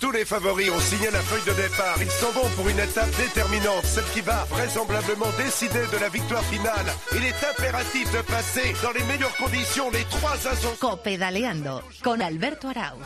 Tous les favoris ont signé la feuille de départ. Ils sont bons pour une étape déterminante, celle qui va vraisemblablement décider de la victoire finale. Il est impératif de passer dans les meilleures conditions les trois assauts. Copedaleando con Alberto Arau.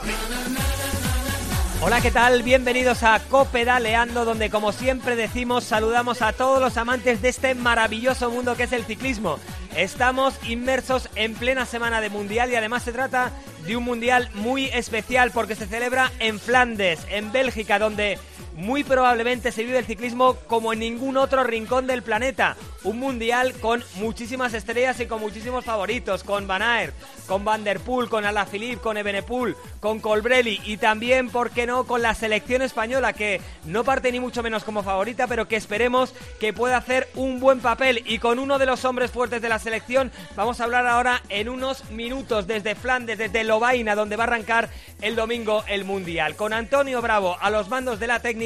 Hola, ¿qué tal? Bienvenidos a Copedaleando, donde como siempre decimos, saludamos a todos los amantes de este maravilloso mundo que es el ciclismo. Estamos inmersos en plena semana de mundial y además se trata de un mundial muy especial porque se celebra en Flandes, en Bélgica, donde muy probablemente se vive el ciclismo como en ningún otro rincón del planeta. Un mundial con muchísimas estrellas y con muchísimos favoritos, con Van Aert, con Van der Poel, con Alaphilippe, con Ebenepoel, con Colbrelli y también, ¿por qué no?, con la selección española que no parte ni mucho menos como favorita, pero que esperemos que pueda hacer un buen papel y con uno de los hombres fuertes de la selección vamos a hablar ahora en unos minutos desde Flandes, desde Lovaina, donde va a arrancar el domingo el mundial. Con Antonio Bravo a los mandos de la técnica,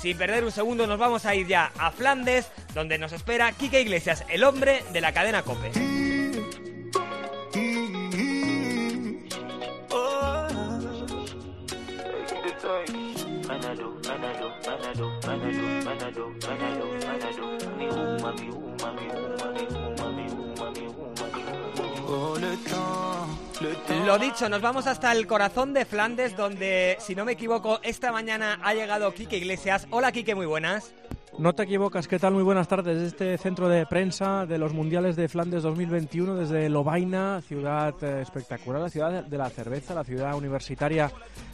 sin perder un segundo nos vamos a ir ya a Flandes, donde nos espera Quique Iglesias, el hombre de la cadena Cope. Lo dicho, nos vamos hasta el corazón de Flandes, donde, si no me equivoco, esta mañana ha llegado Quique Iglesias. Hola Quique, muy buenas. No te equivocas, ¿qué tal? Muy buenas tardes. Este centro de prensa de los Mundiales de Flandes 2021 desde Lovaina, ciudad eh, espectacular, la ciudad de la cerveza, la ciudad universitaria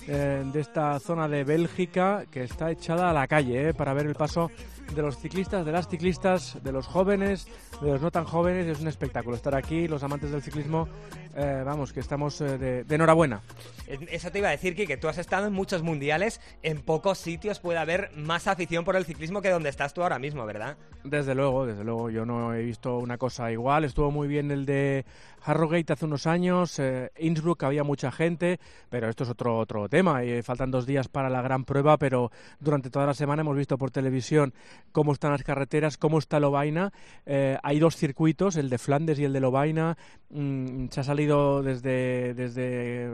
eh, de esta zona de Bélgica que está echada a la calle eh, para ver el paso de los ciclistas, de las ciclistas, de los jóvenes, de los no tan jóvenes. Es un espectáculo estar aquí, los amantes del ciclismo, eh, vamos, que estamos eh, de, de, enhorabuena. Eso te iba a decir, que tú has estado en muchos mundiales, en pocos sitios puede haber más afición por el ciclismo que donde estás tú ahora mismo, ¿verdad? Desde luego, desde luego, yo no he visto una cosa igual. Estuvo muy bien el de Harrogate hace unos años, eh, Innsbruck había mucha gente, pero esto es otro, otro tema. Faltan dos días para la gran prueba, pero durante toda la semana hemos visto por televisión cómo están las carreteras, cómo está Lovaina. Eh, hay dos circuitos, el de Flandes y el de Lovaina. Mm, se ha salido desde, desde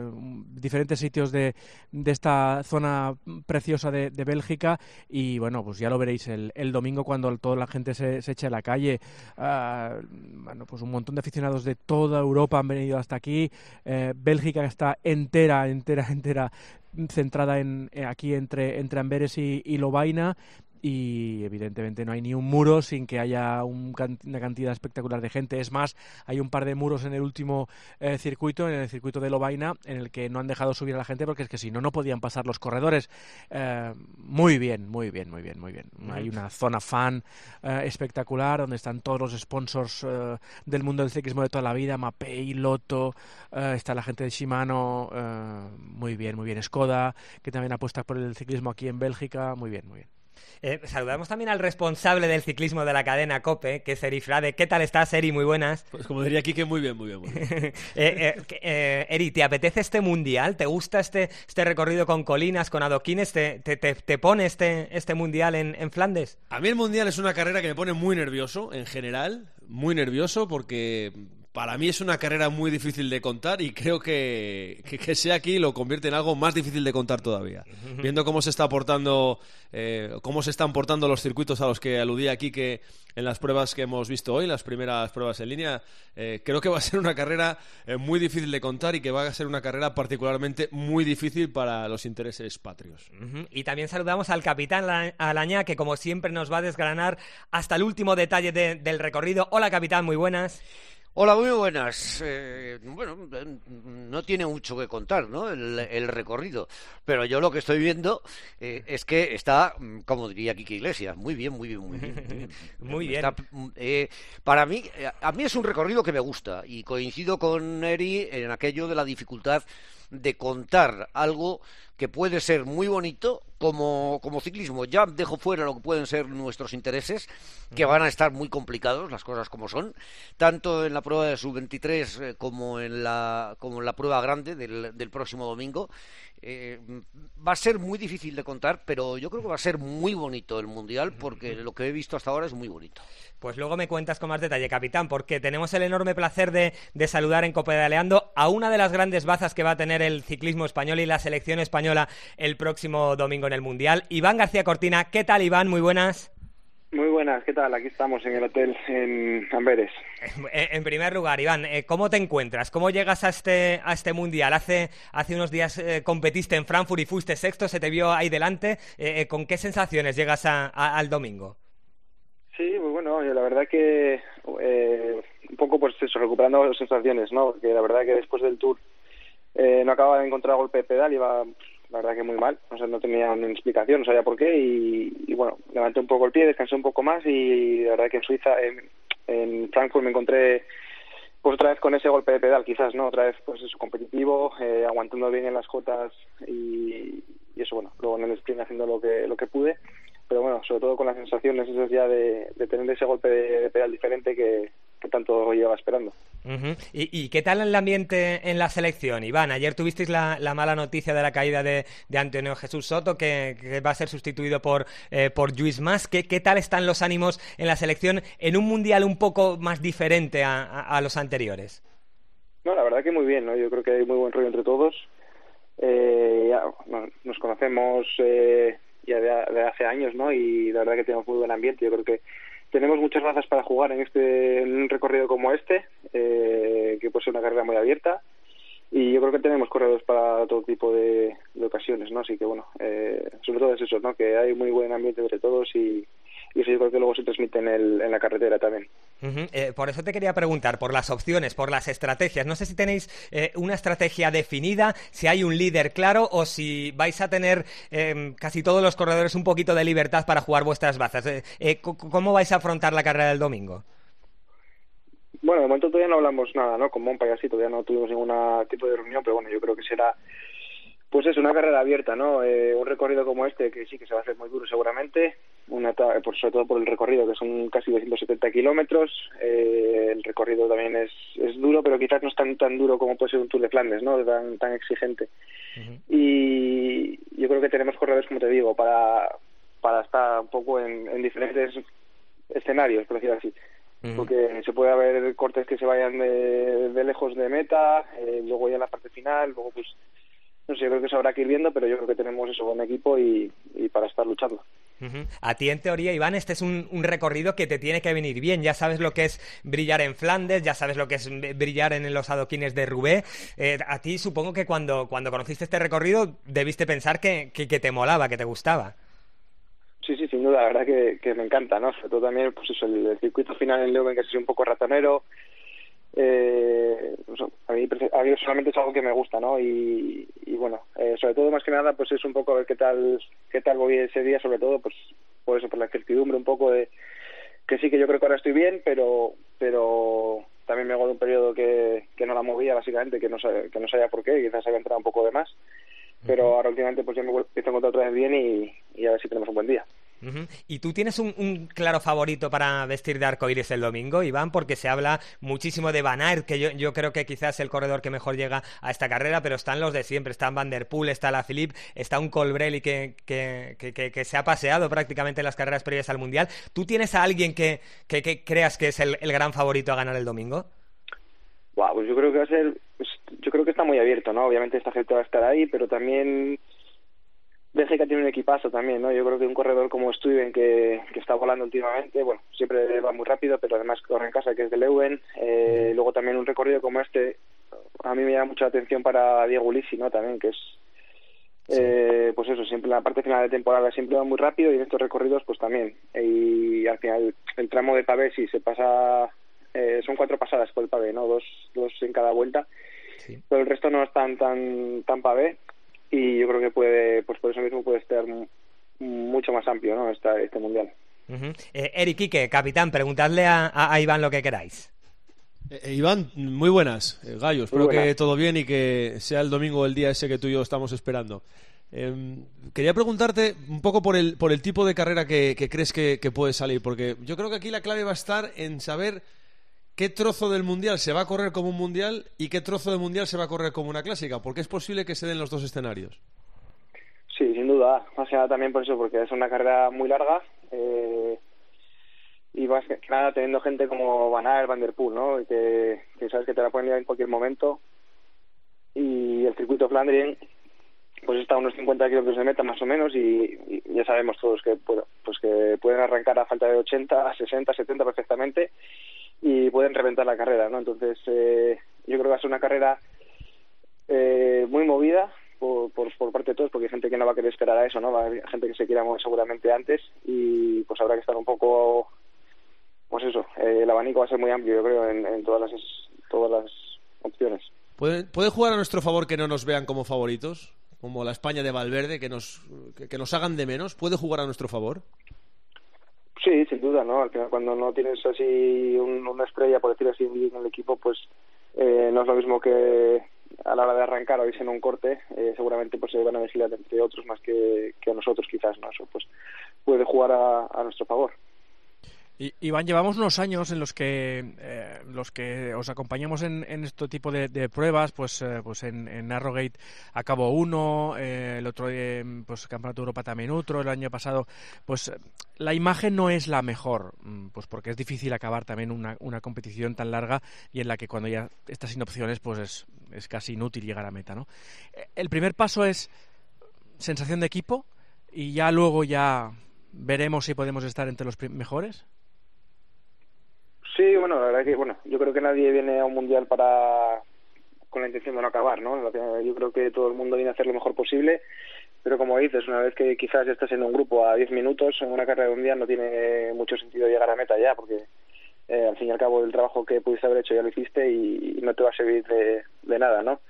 diferentes sitios de, de esta zona preciosa de, de, Bélgica y bueno, pues ya lo veréis el, el domingo cuando toda la gente se, se eche a la calle. Uh, bueno, pues un montón de aficionados de toda Europa han venido hasta aquí. Eh, Bélgica está entera, entera, entera centrada en, aquí entre, entre Amberes y, y Lovaina y evidentemente no hay ni un muro sin que haya un, una cantidad espectacular de gente. Es más, hay un par de muros en el último eh, circuito, en el circuito de Lovaina, en el que no han dejado subir a la gente porque es que si no, no podían pasar los corredores. Eh, muy bien, muy bien, muy bien, muy bien. Hay una zona fan eh, espectacular donde están todos los sponsors del mundo del ciclismo de toda la vida, Mapei, Lotto, está la gente de Shimano, muy bien, muy bien, Skoda, que también apuesta por el ciclismo aquí en Bélgica, muy bien, muy bien. Eh, saludamos también al responsable del ciclismo de la cadena COPE, que es Eri Frade. ¿Qué tal estás, Eri? Muy buenas. Pues como diría muy bien, muy bien. Muy bien. eh, eh, Eri, ¿te apetece este mundial? ¿Te gusta este, este recorrido con colinas, con adoquines? ¿Te, te, te, te pone este, este mundial en, en Flandes? A mí el mundial es una carrera que me pone muy nervioso, en general. Muy nervioso porque para mí es una carrera muy difícil de contar y creo que, que, que, sea aquí lo convierte en algo más difícil de contar todavía. Viendo cómo se está aportando, eh, cómo se están portando los circuitos a los que aludí aquí que en las pruebas que hemos visto hoy, las primeras pruebas en línea, eh, creo que va a ser una carrera eh, muy difícil de contar y que va a ser una carrera particularmente muy difícil para los intereses patrios. Uh -huh. Y también saludamos al capitán Alaña, que como siempre nos va a desgranar hasta el último detalle de, del recorrido. Hola capitán, muy buenas. Hola, muy buenas. Eh, bueno, no tiene mucho que contar, ¿no? El, el, recorrido. Pero yo lo que estoy viendo eh, es que está, como diría Kiki Iglesias, muy bien, muy bien, muy bien. Muy bien. Está, eh, para mí, a mí es un recorrido que me gusta y coincido con Eri en aquello de la dificultad de contar algo que puede ser muy bonito como, como ciclismo. Ya dejo fuera lo que pueden ser nuestros intereses, que van a estar muy complicados, las cosas como son, tanto en la prueba de sub-23 eh, como, en la, como en la prueba grande del, del próximo domingo. Eh, va a ser muy difícil de contar, pero yo creo que va a ser muy bonito el Mundial, porque lo que he visto hasta ahora es muy bonito. Pues luego me cuentas con más detalle, capitán, porque tenemos el enorme placer de, de saludar en Copedaleando a una de las grandes bazas que va a tener tener el ciclismo español y la selección española el próximo domingo en el Mundial. Iván García Cortina, ¿qué tal Iván? Muy buenas. Muy buenas, ¿qué tal? Aquí estamos en el hotel en Amberes. En primer lugar, Iván, eh, ¿cómo te encuentras? ¿Cómo llegas a este, a este mundial? Hace, hace unos días eh, competiste en Frankfurt y fuiste sexto, se te vio ahí delante. Eh, ¿Con qué sensaciones llegas al domingo? Sí, pues bueno, la verdad que un poco pues eso, recuperando sensaciones, ¿no? Porque la verdad que después del tour no acababa de encontrar golpe de pedal, iba la verdad que muy mal, o sea, no tenía ni explicación, no sabía por qué y, bueno, levanté un poco el pie, descansé un poco más y la verdad que en Suiza, en, Frankfurt me encontré pues otra vez con ese golpe de pedal quizás, ¿no? Otra vez pues eso, competitivo, eh, aguantando bien en las cotas y, y, eso, bueno, luego en el sprint haciendo lo que, lo que pude, pero bueno, sobre todo con las sensaciones esas ya de, de tener ese golpe de pedal diferente que, que tanto lleva esperando. ¿Y, qué tal el ambiente en la selección, Iván? Ayer tuvisteis la, mala noticia de la caída de, Antonio Jesús Soto, que, va a ser sustituido por, eh, por Luis Mas. ¿Qué, tal están los ánimos en la selección en un mundial un poco más diferente a, los anteriores? No, la verdad que muy bien, ¿no? Yo creo que hay muy buen rollo entre todos. Eh, ya, nos conocemos eh, ya de, de, hace años, ¿no? Y la verdad que tenemos muy buen ambiente. Yo creo que tenemos muchas razas para jugar en este en un recorrido como este, eh, que puede ser una carrera muy abierta. Y yo creo que tenemos corredores para todo tipo de, ocasiones, ¿no? Así que, bueno, eh, sobre todo es eso, ¿no? Que hay muy buen ambiente entre todos y, y eso yo creo que luego se transmite en, el, en la carretera también. Eh, por eso te quería preguntar, por las opciones, por las estrategias. No sé si tenéis eh, una estrategia definida, si hay un líder claro o si vais a tener em, casi todos los corredores un poquito de libertad para jugar vuestras bazas. Eh, ¿Cómo vais a afrontar la carrera del domingo? Bueno, de momento todavía no hablamos nada, ¿no? Con Monpa y así, todavía no tuvimos ningún tipo de reunión, pero bueno, yo creo que será pues es una carrera abierta, ¿no? Eh, un recorrido como este, que sí que se va a hacer muy duro seguramente, una por, sobre todo por el recorrido, que son casi 270 kilómetros. Eh, el recorrido también es, es duro, pero quizás no es tan, tan duro como puede ser un Tour de Flandes, ¿no? Tan, tan exigente. Y yo creo que tenemos corredores, como te digo, para, para estar un poco en, en diferentes escenarios, por decirlo así. Porque se puede haber cortes que se vayan de, de lejos de meta, eh, luego ya en la parte final, luego pues no sé, yo creo que se habrá que ir viendo, pero yo creo que tenemos eso, buen equipo y, para estar luchando. A ti, en teoría, Iván, este es un, recorrido que te tiene que venir bien. Ya sabes lo que es brillar en Flandes, ya sabes lo que es brillar en los adoquines de Rubé. Eh, a ti, supongo que cuando, cuando conociste este recorrido, debiste pensar que, que, te molaba, que te gustaba. Sí, sí, sin duda, la verdad que, que me encanta, ¿no? Sobre todo también, pues eso, el, circuito final en Leuven, que es un poco ratonero, eh, a, mí, a mí personalmente es algo que me gusta, ¿no? Y, bueno, eh, sobre todo más que nada, pues es un poco a ver qué tal, qué tal voy ese día, sobre todo, pues por eso, por la incertidumbre un poco de que sí que yo creo que ahora estoy bien, pero pero también me hago de un periodo que, que no la movía básicamente, que no que no sabía por qué, quizás había entrado un poco de más, pero ahora últimamente pues ya me a encontrar otra vez bien y, y a ver si tenemos un buen día. ¿Y tú tienes un, claro favorito para vestir de arcoíris el domingo, Iván? Porque se habla muchísimo de Van Aert, que yo, creo que quizás es el corredor que mejor llega a esta carrera, pero están los de siempre. Están Van Der Poel, está la Philippe, está un Colbrelli que, que, que, se ha paseado prácticamente en las carreras previas al Mundial. ¿Tú tienes a alguien que, creas que es el, gran favorito a ganar el domingo? pues yo creo que va a ser, pues, yo creo que está muy abierto, ¿no? Obviamente esta gente va a estar ahí, pero también que tiene un equipazo también, ¿no? Yo creo que un corredor como Steven, que, que está volando últimamente, bueno, siempre va muy rápido, pero además corre en casa, que es de Leuven. Eh, luego también un recorrido como este, a mí me llama mucha atención para Diego Ulisi, ¿no? También, que es, eh, pues eso, siempre en la parte final de temporada siempre va muy rápido y en estos recorridos, pues también. Y al final, el tramo de pavé, si se pasa, eh, son cuatro pasadas por el pavé, ¿no? Dos, dos en cada vuelta. Pero el resto no es tan, tan, tan pavé y yo creo que puede, pues por eso mismo puede estar mucho más amplio, ¿no? Esta, este mundial. Eh, Eric Quique, capitán, preguntadle a, Iván lo que queráis. Eh, eh, Iván, muy buenas, Gallo. Espero que todo bien y que sea el domingo el día ese que tú y yo estamos esperando. Em, quería preguntarte un poco por el, por el tipo de carrera que, crees que, que, puede salir, porque yo creo que aquí la clave va a estar en saber qué trozo del mundial se va a correr como un mundial y qué trozo del mundial se va a correr como una clásica, porque es posible que se den los dos escenarios. Sí, sin duda. Más que nada también por eso, porque es una carrera muy larga eh, y más que nada teniendo gente como Van Aert, Van Der Poel, ¿no? Y que, sabes que te la pueden liar en cualquier momento. Y el circuito Flandrien pues está a unos 50 kilómetros de meta más o menos y, ya sabemos todos que pues que pueden arrancar a falta de 80, 60, 70 perfectamente y pueden reventar la carrera, ¿no? Entonces eh, yo creo que va a ser una carrera eh, muy movida por, por, parte de todos porque hay gente que no va a querer esperar a eso, ¿no? Va a gente que se quiera mover seguramente antes y pues habrá que estar un poco pues eso, eh, el abanico va a ser muy amplio yo creo en, todas las todas las opciones. ¿Puede, ¿Puede jugar a nuestro favor que no nos vean como favoritos? como la España de Valverde, que nos, que, nos hagan de menos, ¿puede jugar a nuestro favor? Sí, sin duda, ¿no? Al final, cuando no tienes así una estrella, por decir así, en el equipo, pues eh, no es lo mismo que a la hora de arrancar o irse en un corte, eh, seguramente pues se van a vigilar entre otros más que, que a nosotros, quizás, ¿no? Eso pues puede jugar a nuestro favor. Iván, llevamos unos años en los que eh, los que os acompañamos en, este tipo de, pruebas, pues, eh, pues en, en Arrogate acabó uno, eh, el otro día, pues Campeonato de Europa también otro, el año pasado, pues la imagen no es la mejor, mm, pues porque es difícil acabar también una, una competición tan larga y en la que cuando ya estás sin opciones, pues es, es casi inútil llegar a meta, ¿no? El primer paso es sensación de equipo y ya luego ya veremos si podemos estar entre los mejores. Bueno, la verdad que, bueno, yo creo que nadie viene a un mundial para con la intención de no acabar, ¿no? Yo creo que todo el mundo viene a hacer lo mejor posible, pero como dices, una vez que quizás estás en un grupo a 10 minutos en una carrera de un día no tiene mucho sentido llegar a meta ya, porque eh, al fin y al cabo el trabajo que pudiste haber hecho ya lo hiciste y, no te va a servir de, nada, ¿no?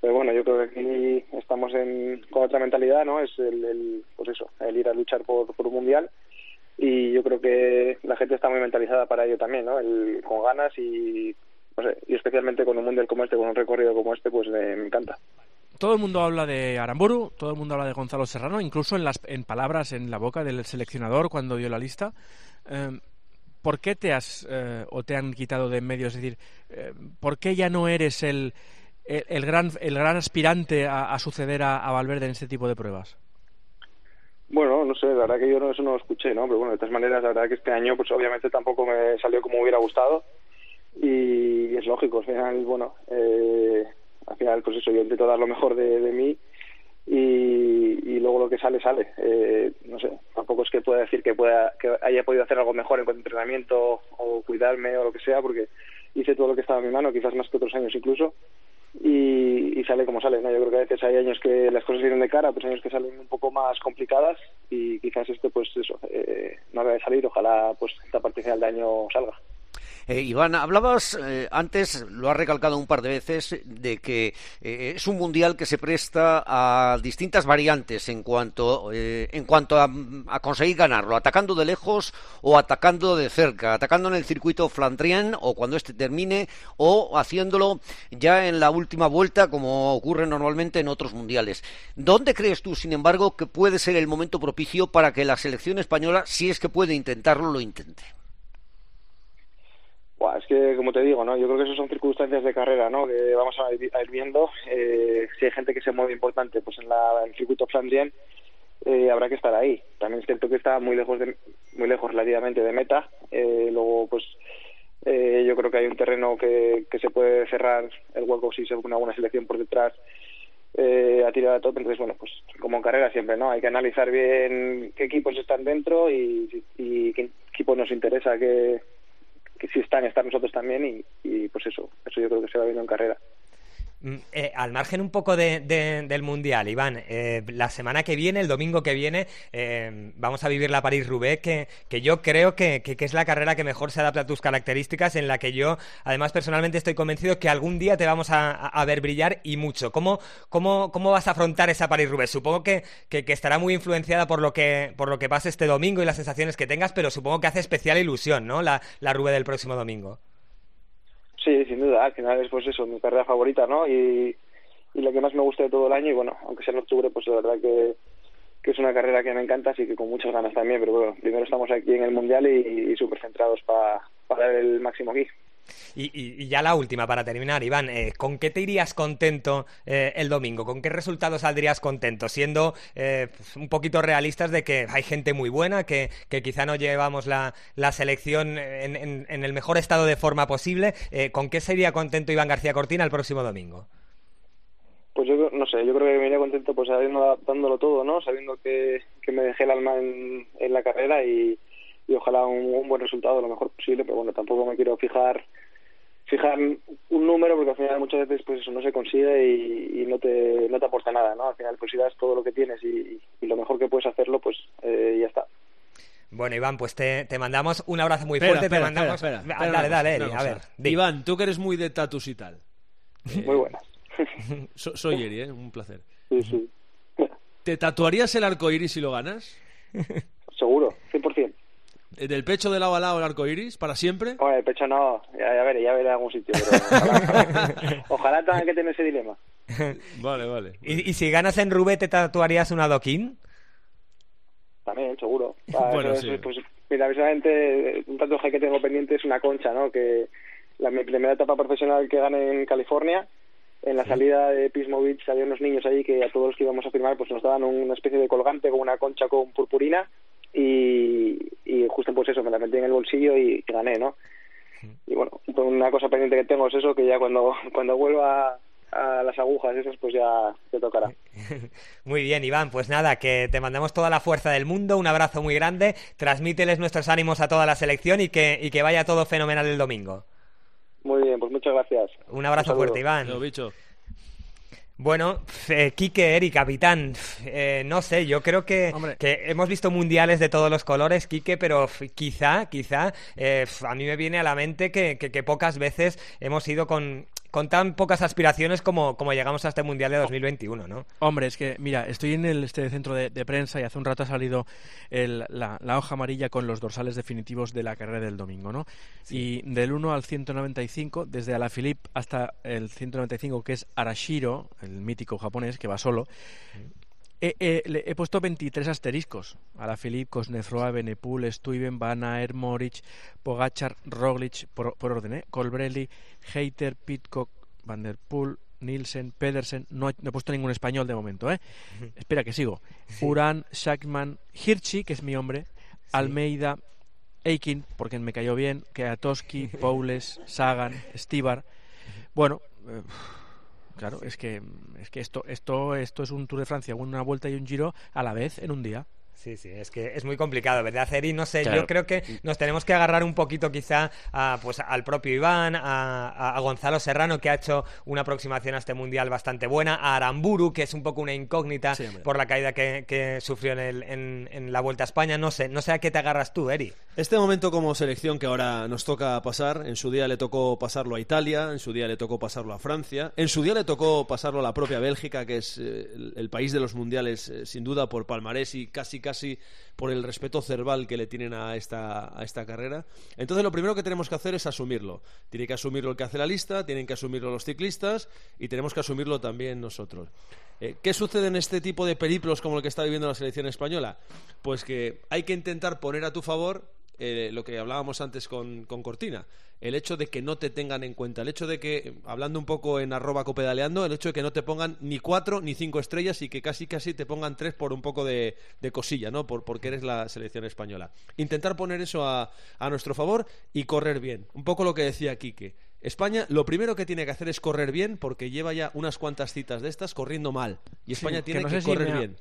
Pero bueno, yo creo que aquí estamos en, con otra mentalidad, ¿no? Es el, el pues eso, el ir a luchar por un mundial y yo creo que la gente está muy mentalizada para ello también, ¿no? El, con ganas y, especialmente con un mundial como este, con un recorrido como este, pues me, encanta. Todo el mundo habla de Aramburu, todo el mundo habla de Gonzalo Serrano, incluso en las en palabras en la boca del seleccionador cuando dio la lista. Eh, ¿Por qué te has eh, o te han quitado de en medio? Es decir, eh, ¿por qué ya no eres el, el, gran el gran aspirante a, suceder a Valverde en este tipo de pruebas? Bueno, no sé, la verdad que yo no, eso no lo escuché, ¿no? Pero bueno, de todas maneras, la verdad que este año, pues obviamente tampoco me salió como hubiera gustado y es lógico, al final, bueno, eh, al final, pues eso, yo intento dar lo mejor de, de mí y, y, luego lo que sale, sale. Eh, no sé, tampoco es que pueda decir que, pueda, que haya podido hacer algo mejor en cuanto a entrenamiento o cuidarme o lo que sea, porque hice todo lo que estaba en mi mano, quizás más que otros años incluso, y, sale como sale. ¿no? Yo creo que a veces hay años que las cosas vienen de cara, pues años que salen un poco más complicadas y quizás este, pues eso, eh, no salir. Ojalá pues esta parte final de año salga. Eh, Iván, hablabas eh, antes, lo has recalcado un par de veces, de que eh, es un mundial que se presta a distintas variantes en cuanto, en cuanto a, conseguir ganarlo, atacando de lejos o atacando de cerca, atacando en el circuito Flandrien o cuando este termine o haciéndolo ya en la última vuelta como ocurre normalmente en otros mundiales. ¿Dónde crees tú, sin embargo, que puede ser el momento propicio para que la selección española, si es que puede intentarlo, lo intente? Es que, como te digo, ¿no? yo creo que eso son circunstancias de carrera ¿no? que vamos a ir, viendo. Eh, si hay gente que se mueve importante pues en, la, el circuito Flandrien, eh, habrá que estar ahí. También es cierto que está muy lejos, de, muy lejos relativamente de meta. Eh, luego, pues eh, yo creo que hay un terreno que, que se puede cerrar el hueco si se una buena selección por detrás eh, a tirar a tope. Entonces, bueno, pues como en carrera siempre, ¿no? Hay que analizar bien qué equipos están dentro y, y qué equipo nos interesa que que si están, estar nosotros también y, pues eso, eso yo creo que se va viendo en carrera. Mm, eh, al margen un poco del Mundial, Iván, eh, la semana que viene, el domingo que viene, eh, vamos a vivir la París-Roubaix, que, que, yo creo que, que, es la carrera que mejor se adapta a tus características, en la que yo, además, personalmente estoy convencido que algún día te vamos a, ver brillar y mucho. ¿Cómo, cómo, cómo vas a afrontar esa París-Roubaix? Supongo que, que, estará muy influenciada por lo que, por lo que pase este domingo y las sensaciones que tengas, pero supongo que hace especial ilusión, ¿no? La, la Roubaix del próximo domingo. Sí, sin duda, al final es pues eso, mi carrera favorita, ¿no? Y, y la que más me gusta de todo el año y bueno, aunque sea en octubre, pues la verdad que, que es una carrera que me encanta, así que con muchas ganas también, pero bueno, primero estamos aquí en el Mundial y, y súper centrados para para dar el máximo aquí. Y, ya la última para terminar, Iván, eh, ¿con qué te irías contento eh, el domingo? ¿Con qué resultado saldrías contento? Siendo eh, pues, un poquito realistas de que hay gente muy buena, que, que quizá no llevamos la, selección en, el mejor estado de forma posible. ¿Con qué sería contento Iván García Cortina el próximo domingo? Pues yo no sé, yo creo que me iré contento pues sabiendo dándolo todo, ¿no? Sabiendo que, que me dejé el alma en, en la carrera y, y ojalá un, un, buen resultado lo mejor posible, pero bueno, tampoco me quiero fijar fijar un número porque al final muchas veces pues eso no se consigue y, y no te no te aporta nada, ¿no? Al final pues si das todo lo que tienes y, y lo mejor que puedes hacerlo, pues eh, ya está. Bueno, Iván, pues te, te, mandamos un abrazo muy fuerte. Espera, te mandamos... espera, espera, dale, dale, Eri, a ver. Di. Iván, tú que eres muy de tatus y tal. Eh, muy buenas. so, soy Eri, ¿eh? Un placer. Sí, sí. ¿Te tatuarías el arco iris si lo ganas? Seguro, 100%. ¿Del pecho de lado a lado el arco iris para siempre? Bueno, el pecho no, ya, ya veré, ya veré algún sitio. Pero ojalá, ojalá tenga que tener ese dilema. vale, vale. ¿Y, ¿Y, si ganas en Rubé, te tatuarías un adoquín? También, seguro. Bueno, eso, sí. Pues, mira, precisamente un tatuaje que tengo pendiente es una concha, ¿no? Que la mi primera etapa profesional que gané en California, en la salida de Pismo Beach había unos niños allí que a todos los que íbamos a firmar pues nos daban una especie de colgante con una concha con purpurina y, y justo pues eso, me la metí en el bolsillo y, y gané, ¿no? Y bueno, una cosa pendiente que tengo es eso, que ya cuando, cuando vuelva a las agujas esas pues ya te tocará. Muy bien, Iván, pues nada, que te mandamos toda la fuerza del mundo, un abrazo muy grande, transmíteles nuestros ánimos a toda la selección y que, y que vaya todo fenomenal el domingo. Muy bien, pues muchas gracias. Un abrazo Un fuerte, Iván. Lo bicho. Bueno, eh, Quique, Eri, capitán, eh, no sé, yo creo que, que, hemos visto mundiales de todos los colores, Quique, pero quizá, quizá, eh, a mí me viene a la mente que, que, que pocas veces hemos ido con, con tan pocas aspiraciones como, como llegamos a este Mundial de 2021, ¿no? Hombre, es que, mira, estoy en el este centro de, de prensa y hace un rato ha salido el, la, la, hoja amarilla con los dorsales definitivos de la carrera del domingo, ¿no? Sí. Y del 1 al 195, desde Alaphilippe hasta el 195, que es Arashiro, el mítico japonés, que va solo, He, he, he, puesto 23 asteriscos. A la Philippe, Kosnefroa, Benepul, Stuyven, Van Aert, Moric, Pogachar, Roglic, por, por orden, ¿eh? Colbrelli, Heiter, Pitcock, Van der Poel, Nielsen, Pedersen. No he, no he, puesto ningún español de momento, ¿eh? Espera que sigo. Sí. Uran, Shackman, Hirschi, que es mi hombre, sí. Almeida, Eikin, porque me cayó bien, Keatoski, Poules, Sagan, Stibar. Bueno. Eh, Claro, es que, es que esto, esto, esto es un Tour de Francia, una vuelta y un giro a la vez en un día. Sí, sí, es que es muy complicado, ¿verdad, Eri? No sé, claro. yo creo que nos tenemos que agarrar un poquito quizá a, pues, al propio Iván, a, a, Gonzalo Serrano, que ha hecho una aproximación a este Mundial bastante buena, a Aramburu, que es un poco una incógnita sí, por la caída que, que sufrió en, el, en, en, la Vuelta a España. No sé, no sé a qué te agarras tú, Eri. Este momento como selección que ahora nos toca pasar, en su día le tocó pasarlo a Italia, en su día le tocó pasarlo a Francia, en su día le tocó pasarlo a la propia Bélgica, que es eh, el, el, país de los mundiales, eh, sin duda, por palmarés y casi, casi por el respeto cerval que le tienen a esta, a esta carrera. Entonces, lo primero que tenemos que hacer es asumirlo. Tiene que asumirlo el que hace la lista, tienen que asumirlo los ciclistas y tenemos que asumirlo también nosotros. Eh, ¿Qué sucede en este tipo de periplos como el que está viviendo la selección española? Pues que hay que intentar poner a tu favor eh, lo que hablábamos antes con, con, Cortina, el hecho de que no te tengan en cuenta, el hecho de que, hablando un poco en arroba copedaleando, el hecho de que no te pongan ni cuatro ni cinco estrellas y que casi casi te pongan tres por un poco de, de cosilla, ¿no? Por, porque eres la selección española. Intentar poner eso a, a, nuestro favor y correr bien. Un poco lo que decía Quique. España lo primero que tiene que hacer es correr bien porque lleva ya unas cuantas citas de estas corriendo mal. Y España sí, tiene que, no que sé correr si me ha, bien.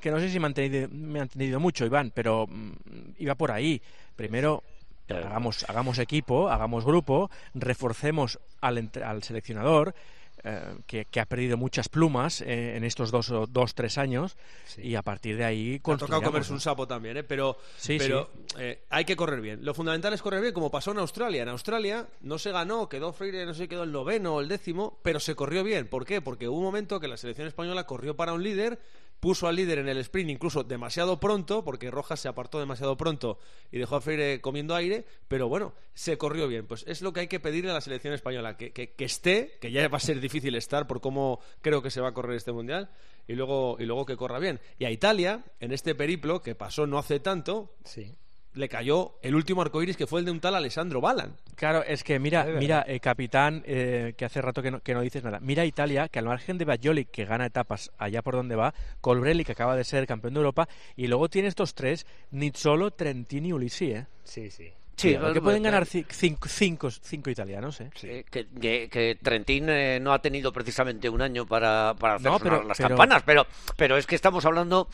Que no sé si me ha, entendido, me ha entendido mucho, Iván, pero mmm, iba por ahí. Primero, Claro. Hagamos, hagamos, equipo, hagamos grupo, reforcemos al, al seleccionador, eh, que, que, ha perdido muchas plumas eh, en estos dos o dos, tres años, sí. y a partir de ahí. Ha tocado comerse un sapo también, ¿eh? pero, sí, pero eh, hay que correr bien. Lo fundamental es correr bien, como pasó en Australia. En Australia no se ganó, quedó Freire, no sé, quedó el noveno o el décimo, pero se corrió bien. ¿Por qué? Porque hubo un momento que la selección española corrió para un líder puso al líder en el sprint incluso demasiado pronto, porque Rojas se apartó demasiado pronto y dejó a Freire comiendo aire, pero bueno, se corrió bien. Pues es lo que hay que pedirle a la selección española, que, que, que esté, que ya va a ser difícil estar por cómo creo que se va a correr este mundial, y luego, y luego que corra bien. Y a Italia, en este periplo que pasó no hace tanto, sí le cayó el último arcoíris que fue el de un tal Alessandro Balan. Claro, es que mira, mira, eh, capitán, eh, que hace rato que no, que no, dices nada. Mira Italia, que al margen de Bajoli, que gana etapas allá por donde va, Colbrelli, que acaba de ser campeón de Europa, y luego tiene estos tres, Nizzolo, Trentini y Ulissi, ¿eh? Sí, sí. Sí, que pueden ganar ci- cinco, cinco, cinco italianos, ¿eh? Eh, que, que- que Trentín eh, no ha tenido precisamente un año para, para hacer No, sonar pero- las pero- campanas, pero, pero es que estamos hablando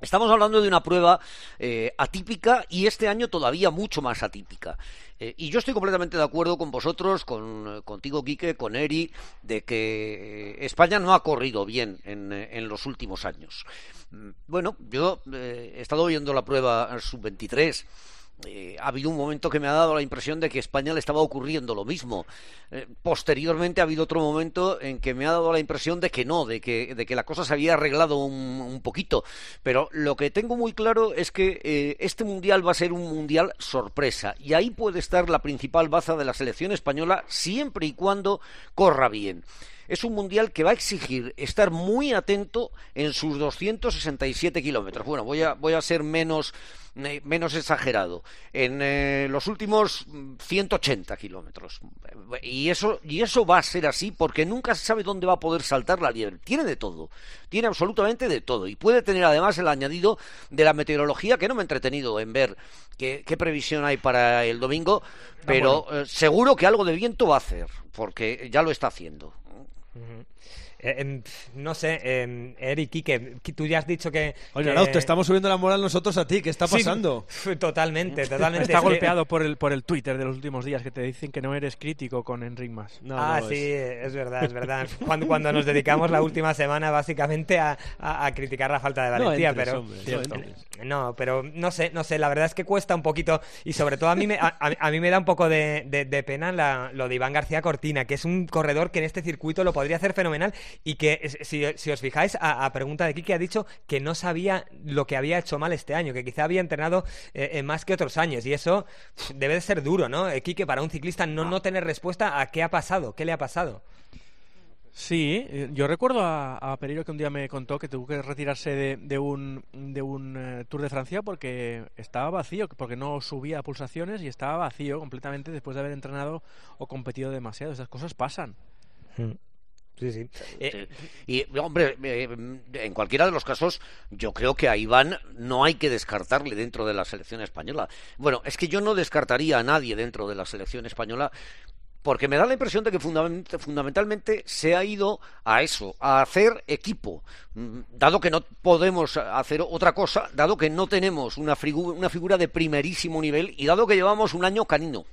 Estamos hablando de una prueba eh, atípica y este año todavía mucho más atípica. Eh, y yo estoy completamente de acuerdo con vosotros, con, contigo, Quique, con Eri, de que eh, España no ha corrido bien en, eh, en los últimos años. Mm, Bueno, yo he estado viendo la prueba sub-23. Eh, ha habido un momento que me ha dado la impresión de que España le estaba ocurriendo lo mismo. Eh, posteriormente ha habido otro momento en que me ha dado la impresión de que no, de que, de que la cosa se había arreglado un, un poquito. Pero lo que tengo muy claro es que eh, este mundial va a ser un mundial sorpresa y ahí puede estar la principal baza de la selección española siempre y cuando corra bien. Es un mundial que va a exigir estar muy atento en sus 267 kilómetros. Bueno, voy a, voy a ser menos, eh, menos exagerado. En eh, los últimos mm, 180 kilómetros. Y eso, y eso va a ser así porque nunca se sabe dónde va a poder saltar la liebre. Tiene de todo. Tiene absolutamente de todo. Y puede tener además el añadido de la meteorología que no me he entretenido en ver qué, qué previsión hay para el domingo. Pero eh, seguro que algo de viento va a hacer porque ya lo está haciendo. Mm-hmm. Eh, no sé, eh, Eric, tú ya has dicho que... Oye, que- Arauto, estamos subiendo la moral nosotros a ti. ¿Qué está Sí, pasando? totalmente, totalmente. Está Es que- golpeado por el, por el Twitter de los últimos días que te dicen que no eres crítico con Enric Mas. No, ah, no, sí, es- es verdad, es verdad. Cuando, cuando nos dedicamos la última semana básicamente a, a- a criticar la falta de No valentía, entres, pero... hombre, no pero no sé, no sé, la verdad es que cuesta un poquito y sobre todo a mí me, a, a- a mí me da un poco de, de- de pena la- lo de Iván García Cortina, que es un corredor que en este circuito lo podría hacer fenomenal y que si, si os fijáis a, a pregunta de Kiki ha dicho que no sabía lo que había hecho mal este año, que quizá había entrenado eh, en más que otros años y eso debe de ser duro, ¿no? Eh, Quique, para un ciclista no, no tener respuesta a qué ha pasado, qué le ha pasado. Sí, eh, yo recuerdo a, a Pereiro que un día me contó que tuvo que retirarse de, de un, de un eh, Tour de Francia porque estaba vacío, porque no subía pulsaciones y estaba vacío completamente después de haber entrenado o competido demasiado. Esas cosas pasan. Sí, sí. Eh, Y, hombre, eh, en cualquiera de los casos, yo creo que a Iván no hay que descartarle dentro de la selección española. Bueno, es que yo no descartaría a nadie dentro de la selección española. Porque me da la impresión de que fundament- fundamentalmente se ha ido a eso, a hacer equipo. Mm, Dado que no podemos hacer otra cosa, dado que no tenemos una, figu- una figura de primerísimo nivel y dado que llevamos un año canino.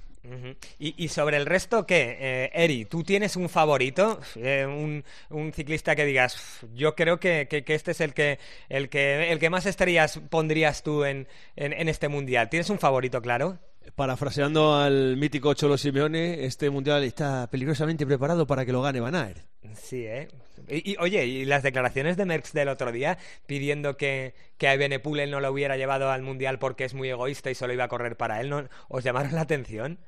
¿Y, sobre el resto qué? Eh, Eri, ¿tú tienes un favorito? Eh, un, ciclista que digas, "Uf, yo creo que este es el que, el que el que más estrellas pondrías tú en, en, en este mundial. ¿Tienes un favorito, claro? Parafraseando al mítico Cholo Simeone, este mundial está peligrosamente preparado para que lo gane Van Aert. Sí, ¿eh? Y, y, oye, y las declaraciones de Merckx del otro día pidiendo que, que a Evenepoel él no lo hubiera llevado al mundial porque es muy egoísta y solo iba a correr para él, ¿no? ¿Os llamaron la atención?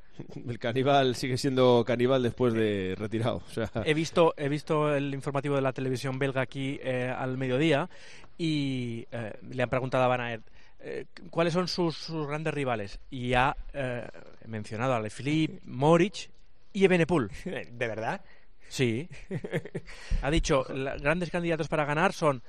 El caníbal sigue siendo caníbal después de retirado. O sea, He visto, he visto el informativo de la televisión belga aquí eh, al mediodía y eh, le han preguntado a Van Aert eh, cuáles son sus, sus grandes rivales y ha eh, mencionado a Alaphilippe, Moritz y Evenepoel. ¿De verdad? Sí. Ha dicho, los grandes candidatos para ganar son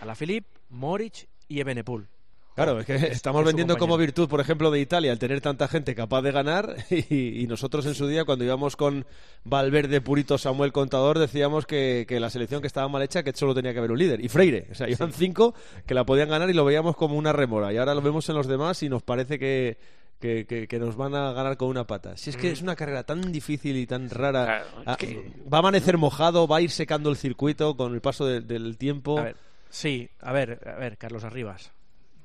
Alaphilippe, Moritz y Evenepoel. Claro, es que estamos es vendiendo como virtud, por ejemplo, de Italia, el tener tanta gente capaz de ganar. Y, y nosotros en su día, cuando íbamos con Valverde, Purito, Samuel Contador, decíamos que, que la selección que estaba mal hecha, que solo tenía que haber un líder. Y Freire. O sea, iban cinco que la podían ganar y lo veíamos como una remora. Y ahora lo vemos en los demás y nos parece que. Que, que- que nos van a ganar con una pata. Si es que es una carrera tan difícil y tan rara. Claro, es Ah, que- Va a amanecer mojado, va a ir secando el circuito con el paso de- del tiempo. A ver, sí, a ver, a ver, Carlos Arribas,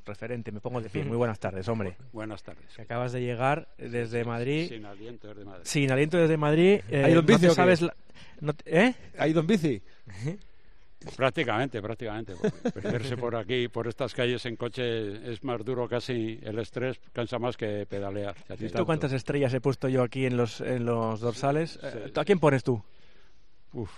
referente, me pongo de pie. Muy buenas tardes, hombre. Buenas tardes. Que acabas de llegar desde Madrid. Sin aliento desde Madrid. Sin aliento desde Madrid. eh, ¿Ha ido en no bici te o qué? sabes la- no te- ¿Eh? ¿Ha ido en bici? Prácticamente, prácticamente. porque Perderse por aquí, por estas calles en coche es más duro casi. El estrés cansa más que pedalear. ¿Has visto cuántas estrellas he puesto yo aquí en los, en los dorsales? Eh, Sí. ¿A quién pones tú? Uf.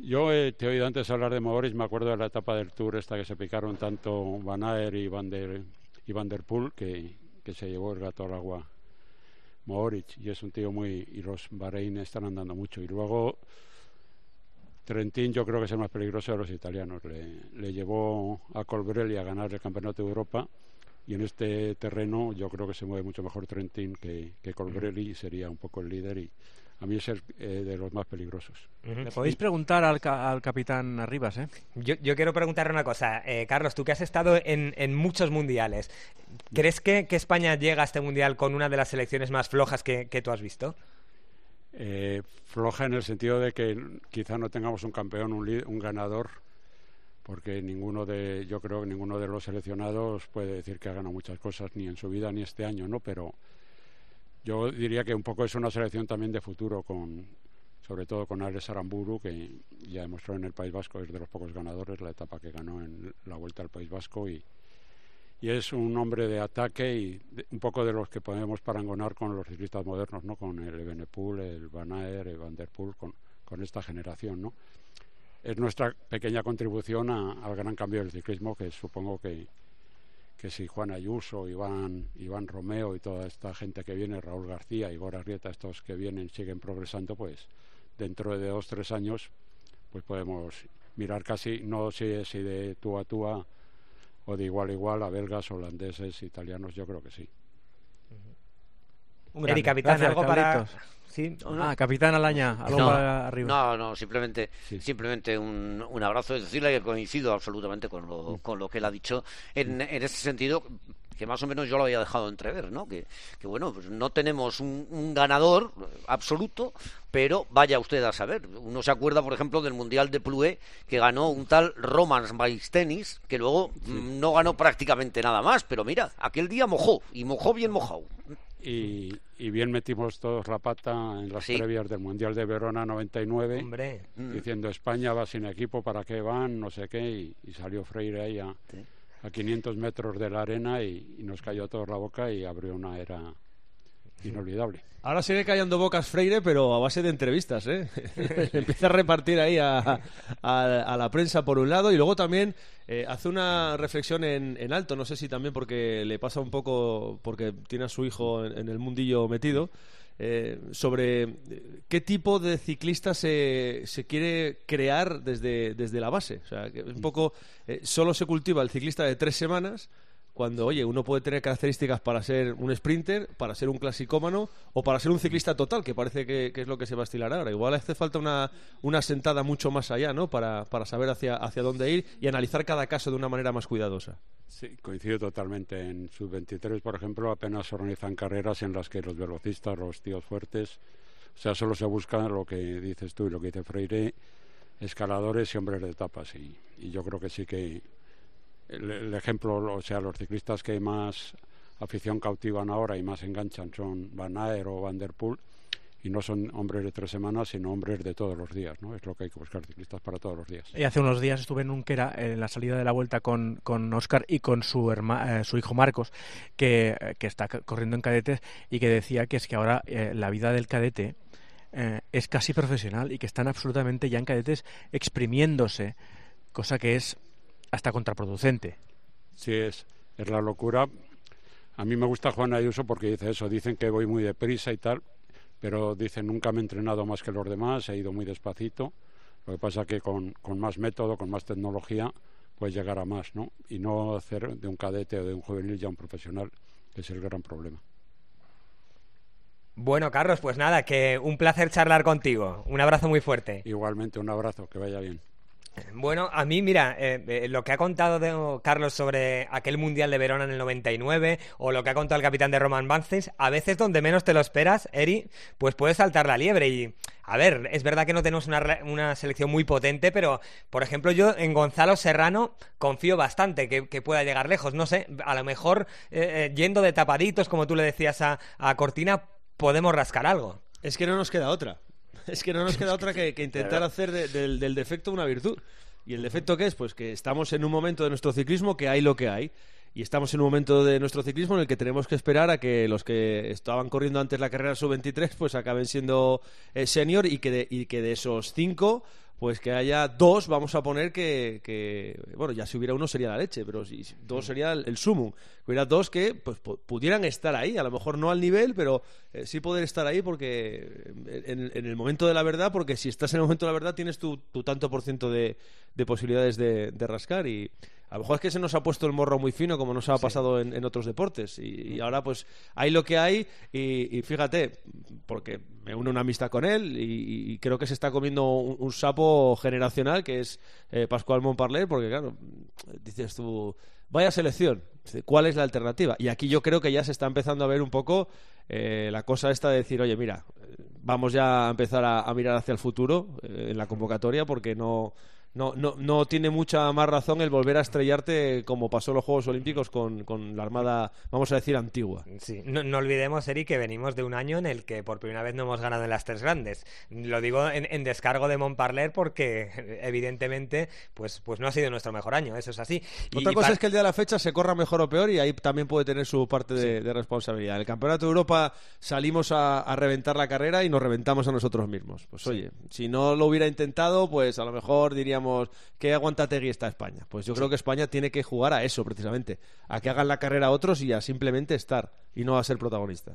Yo eh, te he oído antes hablar de Moritz, me acuerdo de la etapa del Tour esta que se picaron tanto Van y Van der, y Van der Poel que, que se llevó el gato al agua Moritz y es un tío muy... y los Bahrein están andando mucho. Y luego Trentín yo creo que es el más peligroso de los italianos. Le, le llevó a Colbrelli a ganar el Campeonato de Europa y en este terreno yo creo que se mueve mucho mejor Trentin que, que Colbrelli sería un poco el líder y a mí es el, eh, de los más peligrosos. Le podéis preguntar al, ca- al capitán Arribas, ¿eh? Yo, yo quiero preguntarle una cosa. Eh, Carlos, tú que has estado en, en muchos mundiales, ¿crees que, que España llega a este mundial con una de las selecciones más flojas que, que tú has visto? Eh, floja en el sentido de que quizá no tengamos un campeón, un, un ganador, porque ninguno de, yo creo que ninguno de los seleccionados puede decir que ha ganado muchas cosas, ni en su vida ni este año, ¿no? Pero yo diría que un poco es una selección también de futuro, con, sobre todo con Alex Aramburu, que ya demostró en el País Vasco, es de los pocos ganadores, la etapa que ganó en la Vuelta al País Vasco y, y es un hombre de ataque y un poco de los que podemos parangonar con los ciclistas modernos, ¿no? Con el Evenepoel, el Van Aert, el Van der Poel, con, con esta generación, ¿no? Es nuestra pequeña contribución a- al gran cambio del ciclismo que supongo que, que si Juan Ayuso, Iván, Iván Romeo y toda esta gente que viene, Raúl García, Igor Arrieta, estos que vienen siguen progresando, pues dentro de dos, tres años, pues podemos mirar casi, no sé si de tú a tú a, o de igual a igual a belgas, holandeses, italianos, yo creo que sí. Un Eri, grande. capitán, Gracias, algo para... Sí. Ah, capitán Alaña, algo no, para arriba. no, no, simplemente, Sí. simplemente un, un abrazo. Es decirle que coincido absolutamente con lo, con lo que él ha dicho en, en ese sentido que más o menos yo lo había dejado entrever, ¿no? Que, que bueno, pues no tenemos un, un ganador absoluto, pero vaya usted a saber. Uno se acuerda, por ejemplo, del Mundial de Ploué que ganó un tal Romans Tennis, que luego mm, no ganó prácticamente nada más, pero mira, aquel día mojó, y mojó bien mojado. Y, y bien metimos todos la pata en las Sí. previas del Mundial de Verona 99, Hombre, diciendo España va sin equipo, ¿para qué van? No sé qué, y, y salió Freire ahí a, Sí. a 500 metros de la arena y, y nos cayó a todos la boca y abrió una era inolvidable. Ahora sigue callando bocas Freire, pero a base de entrevistas, ¿eh? Empieza a repartir ahí a, a- la prensa por un lado y luego también eh, hace una reflexión en, en alto, no sé si también porque le pasa un poco, porque tiene a su hijo en, en el mundillo metido, eh, sobre eh, qué tipo de ciclista se, se quiere crear desde, desde la base. O sea, que un poco, eh, solo se cultiva el ciclista de tres semanas cuando, oye, uno puede tener características para ser un sprinter, para ser un clasicómano o para ser un ciclista total, que parece que, que es lo que se va a estilar ahora. Igual hace falta una, una sentada mucho más allá, ¿no? Para, para saber hacia, hacia dónde ir y analizar cada caso de una manera más cuidadosa. Sí, coincido totalmente. En sub-23, por ejemplo, apenas se organizan carreras en las que los velocistas, los tíos fuertes, o sea, solo se busca lo que dices tú y lo que dice Freire, escaladores y hombres de etapas. Y, y yo creo que sí que el, el ejemplo, o sea, los ciclistas que más afición cautivan ahora y más enganchan son Van Aert o Van der Poel y no son hombres de tres semanas, sino hombres de todos los días, ¿no? Es lo que hay que buscar, ciclistas para todos los días. Y hace unos días estuve en Unquera en la salida de la vuelta con, con Oscar y con su, herma- eh, su hijo Marcos, que, eh, que está corriendo en cadetes y que decía que es que ahora eh, la vida del cadete eh, es casi profesional y que están absolutamente ya en cadetes exprimiéndose, cosa que es hasta contraproducente. Sí, es, es la locura. A mí me gusta Juan Ayuso porque dice eso, dicen que voy muy deprisa y tal, pero dicen nunca me he entrenado más que los demás, he ido muy despacito. Lo que pasa que con, con más método, con más tecnología, puedes llegar a más, ¿no? Y no hacer de un cadete o de un juvenil ya un profesional, que es el gran problema. bueno, Carlos, pues nada, que un placer charlar contigo. Un abrazo muy fuerte. Igualmente, un abrazo, que vaya bien. Bueno, a mí, mira, eh, eh, lo que ha contado de- Carlos sobre aquel Mundial de Verona en el 99 o lo que ha contado el capitán de Roman Banstein, a veces donde menos te lo esperas, Eri, pues puedes saltar la liebre. Y, a ver, es verdad que no tenemos una, una selección muy potente, pero, por ejemplo, yo en Gonzalo Serrano confío bastante que, que pueda llegar lejos. No sé, a lo mejor eh, eh, yendo de tapaditos, como tú le decías a, a Cortina, podemos rascar algo. Es que no nos queda otra. Es que no nos queda otra que, que intentar hacer de- del, del defecto una virtud. ¿Y el defecto qué es? Pues que estamos en un momento de nuestro ciclismo que hay lo que hay. Y estamos en un momento de nuestro ciclismo en el que tenemos que esperar a que los que estaban corriendo antes la carrera sub-23 pues acaben siendo eh, senior y que, de, y que de esos cinco pues que haya dos, vamos a poner que, que, bueno, ya si hubiera uno sería la leche, pero si dos sería el, el sumum. Que hubiera dos que pues pu- pudieran estar ahí, a lo mejor no al nivel, pero eh, sí poder estar ahí porque eh, en, en el momento de la verdad, porque si estás en el momento de la verdad tienes tu, tu tanto por ciento de, de posibilidades de, de rascar y A lo mejor es que se nos ha puesto el morro muy fino, como nos ha pasado en, en otros deportes. Y, y ahora, pues, hay lo que hay. Y, y fíjate, porque me une una amistad con él y, y creo que se está comiendo un, un sapo generacional que es eh, Pascual Montparler, porque, claro, dices tú, vaya selección, ¿cuál es la alternativa? Y aquí yo creo que ya se está empezando a ver un poco eh, la cosa esta de decir, oye, mira, vamos ya a empezar a, a mirar hacia el futuro eh, en la convocatoria porque no no, no, no tiene mucha más razón el volver a estrellarte como pasó en los Juegos Olímpicos con, con la Armada, vamos a decir, antigua. Sí, no, no olvidemos, Eric, que venimos de un año en el que por primera vez no hemos ganado en las tres grandes. Lo digo en, en descargo de Montparler porque, evidentemente, pues, pues no ha sido nuestro mejor año, eso es así. Y- Otra y cosa es que el día de la fecha se corra mejor o peor y ahí también puede tener su parte de, de responsabilidad. En el Campeonato de Europa salimos a, a reventar la carrera y nos reventamos a nosotros mismos. Pues oye, si no lo hubiera intentado, pues a lo mejor diríamos que aguantategui está España. Pues yo creo que España tiene que jugar a eso precisamente, a que hagan la carrera otros y a simplemente estar y no a ser protagonista.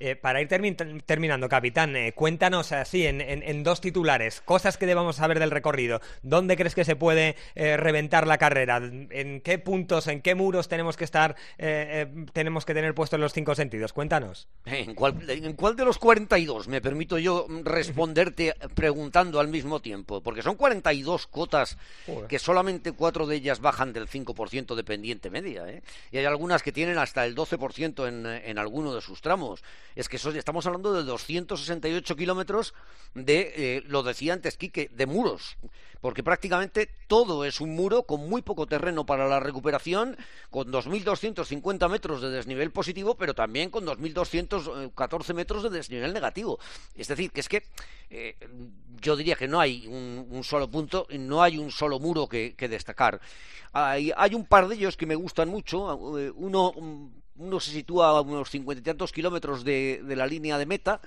Eh, para ir termi- terminando, capitán, eh, cuéntanos así en, en- en dos titulares, cosas que debamos saber del recorrido. ¿Dónde crees que se puede eh, reventar la carrera? ¿En qué puntos, en qué muros tenemos que estar, eh, eh, tenemos que tener puestos los cinco sentidos? Cuéntanos. ¿En cuál, ¿En cuál de los 42 me permito yo responderte preguntando al mismo tiempo? Porque son 42 cotas Joder. que solamente cuatro de ellas bajan del 5% de pendiente media. ¿eh? Y hay algunas que tienen hasta el 12% en, en alguno de sus tramos. Es que eso- estamos hablando de 268 kilómetros de, eh, lo decía antes Quique, de muros. Porque prácticamente todo es un muro con muy poco terreno para la recuperación, con 2.250 metros de desnivel positivo, pero también con 2.214 metros de desnivel negativo. Es decir, que es que eh, yo diría que no hay un, solo punto, no hay un solo muro que, que destacar. Hay, hay un par de ellos que me gustan mucho. eh, Uno, uno se sitúa a unos cincuenta y tantos kilómetros de, de la línea de meta.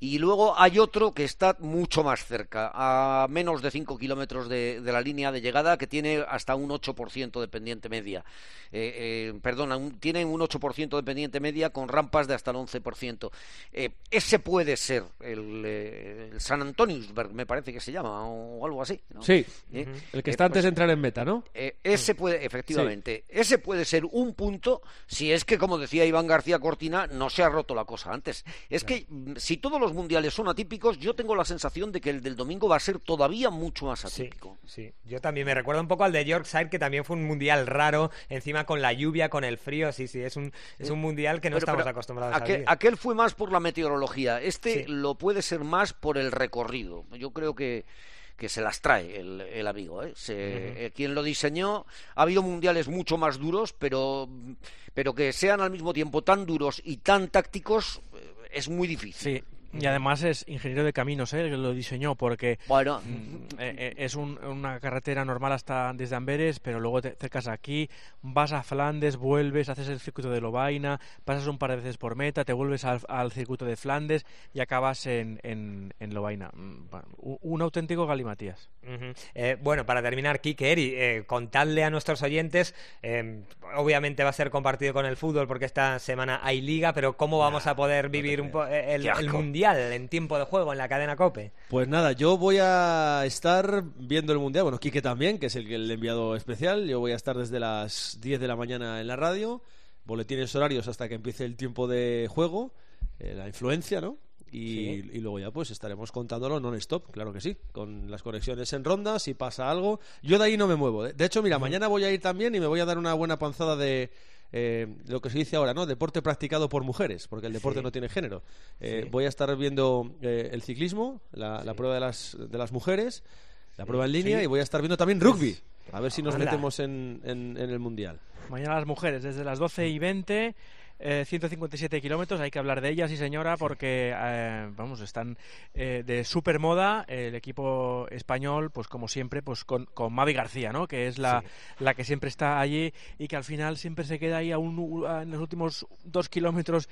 Y luego hay otro que está mucho más cerca, a menos de 5 kilómetros de, de la línea de llegada, que tiene hasta un 8% de pendiente media. Eh, eh, perdona, un- tiene un 8% de pendiente media con rampas de hasta el 11%. Eh, ese puede ser el, eh, el San Antoniusberg, me parece que se llama, o algo así. ¿no? Sí, Eh, el que eh, está antes pues, de entrar en meta, ¿no? ese puede, efectivamente, ese puede ser un punto si es que, como decía Iván García Cortina, no se ha roto la cosa antes. Es que mm, si todos los mundiales son atípicos, yo tengo la sensación de que el del domingo va a ser todavía mucho más atípico. sí. Yo también me recuerdo un poco al de Yorkshire, que también fue un mundial raro, encima con la lluvia, con el frío. Sí, sí, es un, es un mundial que no Pero- estamos pero acostumbrados a vivir. aquel fue más por la meteorología, este Sí. lo puede ser más por el recorrido. Yo creo que que se las trae el, el amigo. ¿eh? Se- eh, quien lo diseñó, ha habido mundiales mucho más duros, pero, pero que sean al mismo tiempo tan duros y tan tácticos eh, es muy difícil. Sí, y además es ingeniero de caminos, ¿eh? el que lo diseñó, porque Bueno, mm, eh, eh, es un- una carretera normal hasta desde Amberes, pero luego te acercas aquí, vas a Flandes, vuelves, haces el circuito de Lovaina, pasas un par de veces por meta, te vuelves al, al circuito de Flandes y acabas en, en, en Lovaina. Mm, un, un auténtico galimatías. Ujú. Eh, bueno, para terminar, Kike, Eri, eh, contadle a nuestros oyentes, eh, obviamente va a ser compartido con el fútbol porque esta semana hay liga, pero ¿cómo vamos a poder vivir un po- eh, el, el mundial en tiempo de juego en la cadena COPE? Pues nada, yo voy a estar viendo el Mundial, bueno, Quique también, que es el, el enviado especial, yo voy a estar desde las 10 de la mañana en la radio, boletines horarios hasta que empiece el tiempo de juego, eh, la influencia, ¿no? Y, y luego ya pues estaremos contándolo non-stop, claro que sí, con las conexiones en ronda, si pasa algo. Yo de ahí no me muevo. De de hecho, mira, mañana voy a ir también y me voy a dar una buena panzada de eh, lo que se dice ahora, ¿no? Deporte practicado por mujeres, porque el deporte no tiene género. Eh, Voy a estar viendo eh, el ciclismo, la, la prueba de las, de las mujeres, la prueba en línea y voy a estar viendo también rugby. A ver si nos Anda. metemos en, en- en el mundial. Mañana las mujeres, desde las 12 y 20, eh, 157 kilómetros, hay que hablar de ellas, sí señora, porque, eh, vamos, están eh, de super moda el equipo español, pues como siempre, pues con, con Mavi García, ¿no? Que es la, la que siempre está allí y que al final siempre se queda ahí a un, a- en los últimos dos kilómetros,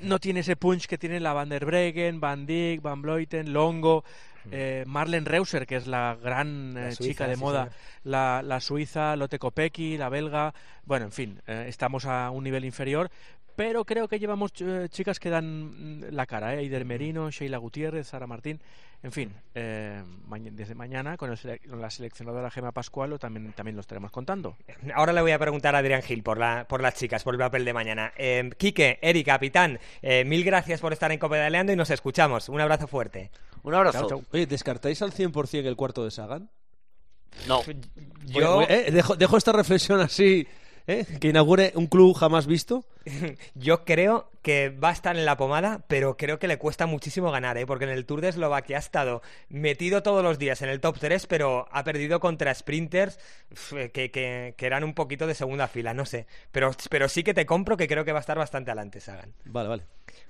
no tiene ese punch que tiene la Van der Breggen, Van Dijk, Van Vleuten, Longo... eh, Marlen Reuser, que es la gran La eh, suiza, chica de sí, moda, la, la suiza, Lotte Kopecky, la belga, bueno, en fin, eh, estamos a un nivel inferior, pero creo que llevamos eh, chicas que dan mm, la cara, ¿eh? Eider Merino, Sheila Gutiérrez, Sara Martín, en fin, eh, desde mañana con, el sele- con la seleccionadora Gema Pascual lo también, también lo estaremos contando. Ahora le voy a preguntar a Adrián Gil por, la, por las chicas, por el papel de mañana. Eh, Quique, Eri, capitán, eh, mil gracias por estar en Copedaleando y nos escuchamos. Un abrazo fuerte. Un abrazo. Chao, chao. Oye, ¿descartáis al 100% el cuarto de Sagan? No. Yo, Eh, dejo, dejo esta reflexión así, ¿eh? que inaugure un club jamás visto. yo creo que va a estar en la pomada, pero creo que le cuesta muchísimo ganar, ¿eh? porque en el Tour de Eslovaquia ha estado metido todos los días en el top 3, pero ha perdido contra sprinters eh, que, que- que eran un poquito de segunda fila, no sé. Pero, pero sí que te compro que creo que va a estar bastante adelante, Sagan. Vale, vale.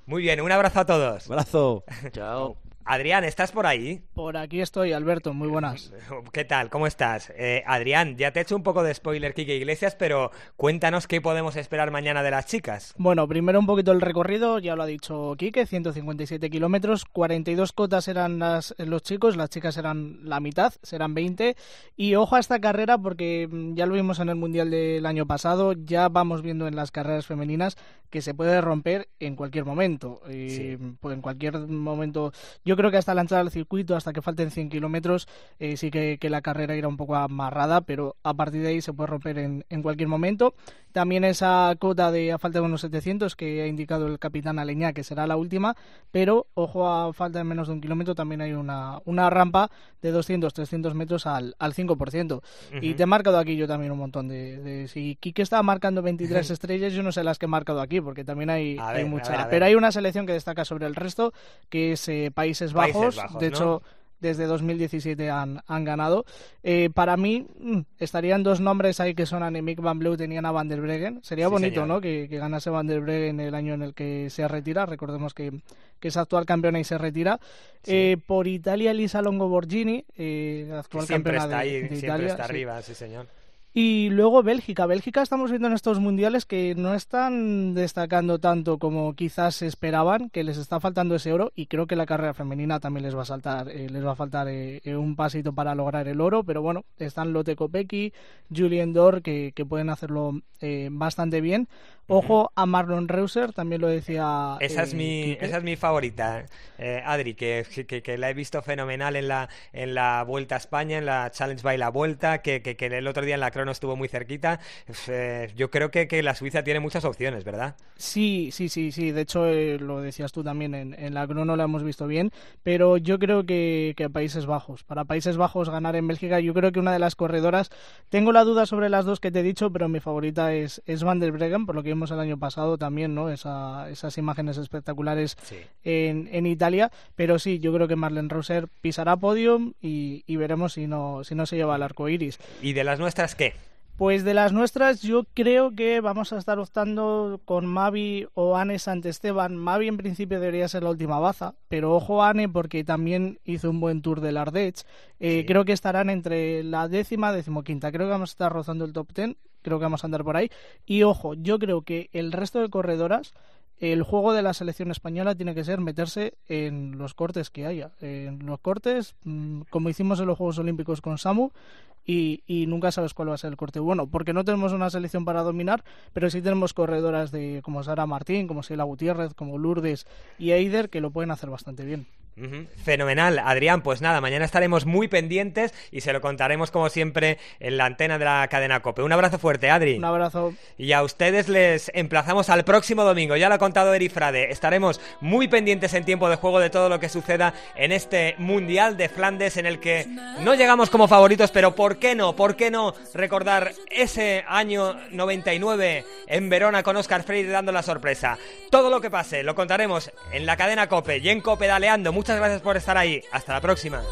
Muy bien, un abrazo a todos. Abrazo. Chao. Adrián, ¿estás por ahí? Por aquí estoy, Alberto, muy buenas. ¿Qué tal? ¿Cómo estás? Eh, Adrián, ya te he hecho un poco de spoiler, Kike Iglesias, pero cuéntanos qué podemos esperar mañana de las chicas. Bueno, primero un poquito el recorrido, ya lo ha dicho Quique, 157 kilómetros, 42 cotas eran las, los chicos, las chicas eran la mitad, serán 20. Y ojo a esta carrera porque mm, ya lo vimos en el Mundial del año pasado, ya vamos viendo en las carreras femeninas que se puede romper en cualquier momento. Eh, pues en cualquier momento, yo creo que hasta la entrada al circuito, hasta que falten 100 kilómetros, eh, sí que, que la carrera irá un poco amarrada, pero a partir de ahí se puede romper en, en cualquier momento. También esa cota de a falta de unos 700 que ha indicado el capitán Aleñá que será la última, pero ojo a falta de menos de un kilómetro también hay una, una rampa de 200-300 metros al, al 5%. Y te he marcado aquí yo también un montón de... de- si Quique estaba marcando 23 estrellas, yo no sé las que he marcado aquí, porque también hay, hay ver, a mucha... ver, a ver. Pero hay una selección que destaca sobre el resto, que es eh, Países Bajos. Países Bajos, de ¿no? hecho, desde 2017 han, han ganado. Eh, para mí mm, estarían dos nombres ahí que son Annemiek van Vleuten y Anna van der Breggen. Sería Sí, bonito, señor. ¿no? Que, que ganase van der Breggen el año en el que se retira. Recordemos que, que es actual campeona y se retira. Eh, por Italia, Lisa Longo Borghini, eh, actual siempre campeona está de, ahí, de siempre Italia. está sí. arriba, sí señor. Y luego Bélgica. Bélgica estamos viendo en estos mundiales que no están destacando tanto como quizás esperaban, que les está faltando ese oro y creo que la carrera femenina también les va a saltar, eh, les va a faltar eh, eh, un pasito para lograr el oro, pero bueno, están Lotte Kopecky, Julien Dor que, que pueden hacerlo eh, bastante bien. Ojo a Marlon Reuser, también lo decía. Esa es eh, mi, esa es mi favorita, eh, Adri, que, que, que la he visto fenomenal en la, en la Vuelta a España, en la Challenge by la Vuelta, que, que, que el otro día en la crono estuvo muy cerquita. Eh, yo creo que, que la Suiza tiene muchas opciones, ¿verdad? Sí, sí, sí, sí. De hecho, eh, lo decías tú también, en, en la crono la hemos visto bien, pero yo creo que, que Países Bajos. Para Países Bajos ganar en Bélgica, yo creo que una de las corredoras, tengo la duda sobre las dos que te he dicho, pero mi favorita es, es Van der Breggen, por lo que vimos el año pasado también, ¿no? Esa, esas imágenes espectaculares Sí. en, en Italia, pero sí, yo creo que Marlene Reuser pisará podium y, y veremos si no, si no se lleva el arco iris. ¿Y de las nuestras qué? Pues de las nuestras, yo creo que vamos a estar optando con Mavi o Anne Santesteban. Mavi en principio debería ser la última baza, pero ojo a Anne porque también hizo un buen tour del Ardèche. Eh, Sí. Creo que estarán entre la décima y decimoquinta. Creo que vamos a estar rozando el top ten. Creo que vamos a andar por ahí. Y ojo, yo creo que el resto de corredoras el juego de la selección española tiene que ser meterse en los cortes que haya. En los cortes, mm, como hicimos en los Juegos Olímpicos con Samu, y, y nunca sabes cuál va a ser el corte bueno, porque no tenemos una selección para dominar, pero sí tenemos corredoras de como Sara Martín, como Sheila Gutiérrez, como Lourdes y Eider que lo pueden hacer bastante bien. Fenomenal, Adrián. Pues nada, mañana estaremos muy pendientes y se lo contaremos como siempre en la antena de la cadena Cope. Un abrazo fuerte, Adri. Un abrazo. Y a ustedes les emplazamos al próximo domingo. Ya lo ha contado Eri Frade. Estaremos muy pendientes en tiempo de juego de todo lo que suceda en este Mundial de Flandes en el que no llegamos como favoritos, pero ¿por qué no? ¿Por qué no recordar ese año 99 en Verona con Oscar Freire dando la sorpresa? Todo lo que pase lo contaremos en la cadena Cope y en Cope Daleando. Muchas gracias por estar ahí. Hasta la próxima.